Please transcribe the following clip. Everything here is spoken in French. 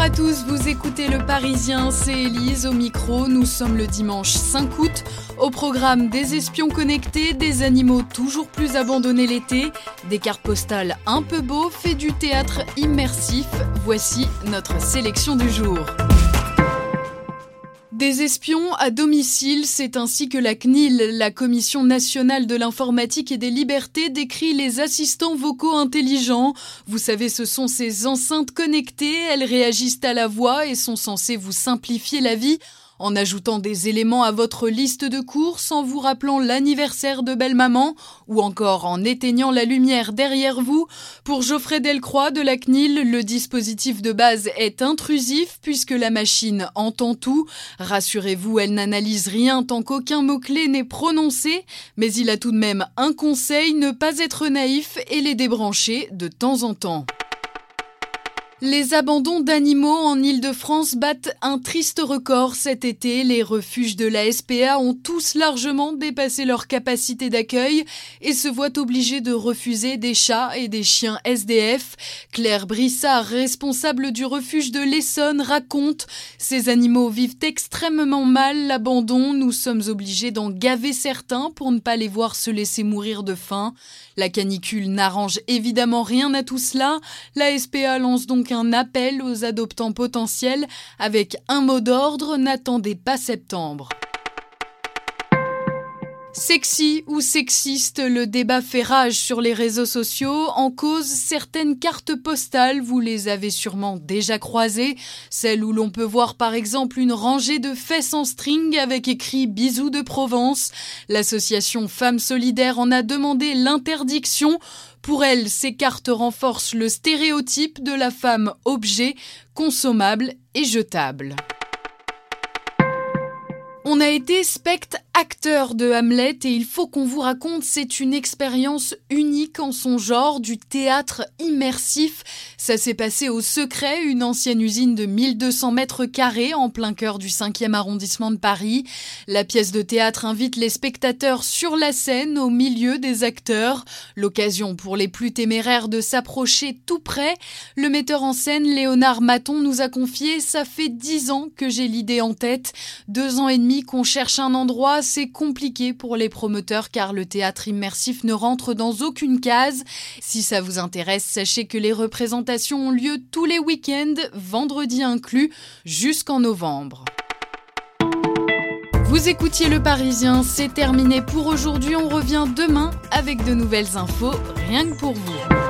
Bonjour à tous, vous écoutez Le Parisien, c'est Élise au micro. Nous sommes le dimanche 5 août. Au programme des espions connectés, des animaux toujours plus abandonnés l'été, des cartes postales un peu beaux, fait du théâtre immersif. Voici notre sélection du jour. Des espions à domicile, c'est ainsi que la CNIL, la Commission nationale de l'informatique et des libertés, décrit les assistants vocaux intelligents. Vous savez, ce sont ces enceintes connectées, elles réagissent à la voix et sont censées vous simplifier la vie en ajoutant des éléments à votre liste de courses, en vous rappelant l'anniversaire de belle-maman, ou encore en éteignant la lumière derrière vous. Pour Geoffrey Delcroix de la CNIL, le dispositif de base est intrusif puisque la machine entend tout. Rassurez-vous, elle n'analyse rien tant qu'aucun mot-clé n'est prononcé, mais il a tout de même un conseil, ne pas être naïf et les débrancher de temps en temps. Les abandons d'animaux en Île-de-France battent un triste record cet été. Les refuges de la SPA ont tous largement dépassé leur capacité d'accueil et se voient obligés de refuser des chats et des chiens SDF. Claire Brissard, responsable du refuge de l'Essonne, raconte Ces animaux vivent extrêmement mal l'abandon. Nous sommes obligés d'en gaver certains pour ne pas les voir se laisser mourir de faim. La canicule n'arrange évidemment rien à tout cela. La lance donc un appel aux adoptants potentiels avec un mot d'ordre n'attendez pas septembre. Sexy ou sexiste, le débat fait rage sur les réseaux sociaux. En cause, certaines cartes postales, vous les avez sûrement déjà croisées. Celles où l'on peut voir par exemple une rangée de fesses en string avec écrit Bisous de Provence. L'association Femmes Solidaires en a demandé l'interdiction. Pour elle, ces cartes renforcent le stéréotype de la femme objet, consommable et jetable. On a été spect acteur de Hamlet et il faut qu'on vous raconte, c'est une expérience unique en son genre, du théâtre immersif. Ça s'est passé au Secret, une ancienne usine de 1200 mètres carrés en plein cœur du 5e arrondissement de Paris. La pièce de théâtre invite les spectateurs sur la scène au milieu des acteurs. L'occasion pour les plus téméraires de s'approcher tout près. Le metteur en scène Léonard Maton nous a confié, ça fait dix ans que j'ai l'idée en tête. Deux ans et demi qu'on cherche un endroit, c'est compliqué pour les promoteurs car le théâtre immersif ne rentre dans aucune case. Si ça vous intéresse, sachez que les représentations ont lieu tous les week-ends, vendredi inclus, jusqu'en novembre. Vous écoutiez Le Parisien, c'est terminé pour aujourd'hui. On revient demain avec de nouvelles infos, rien que pour vous.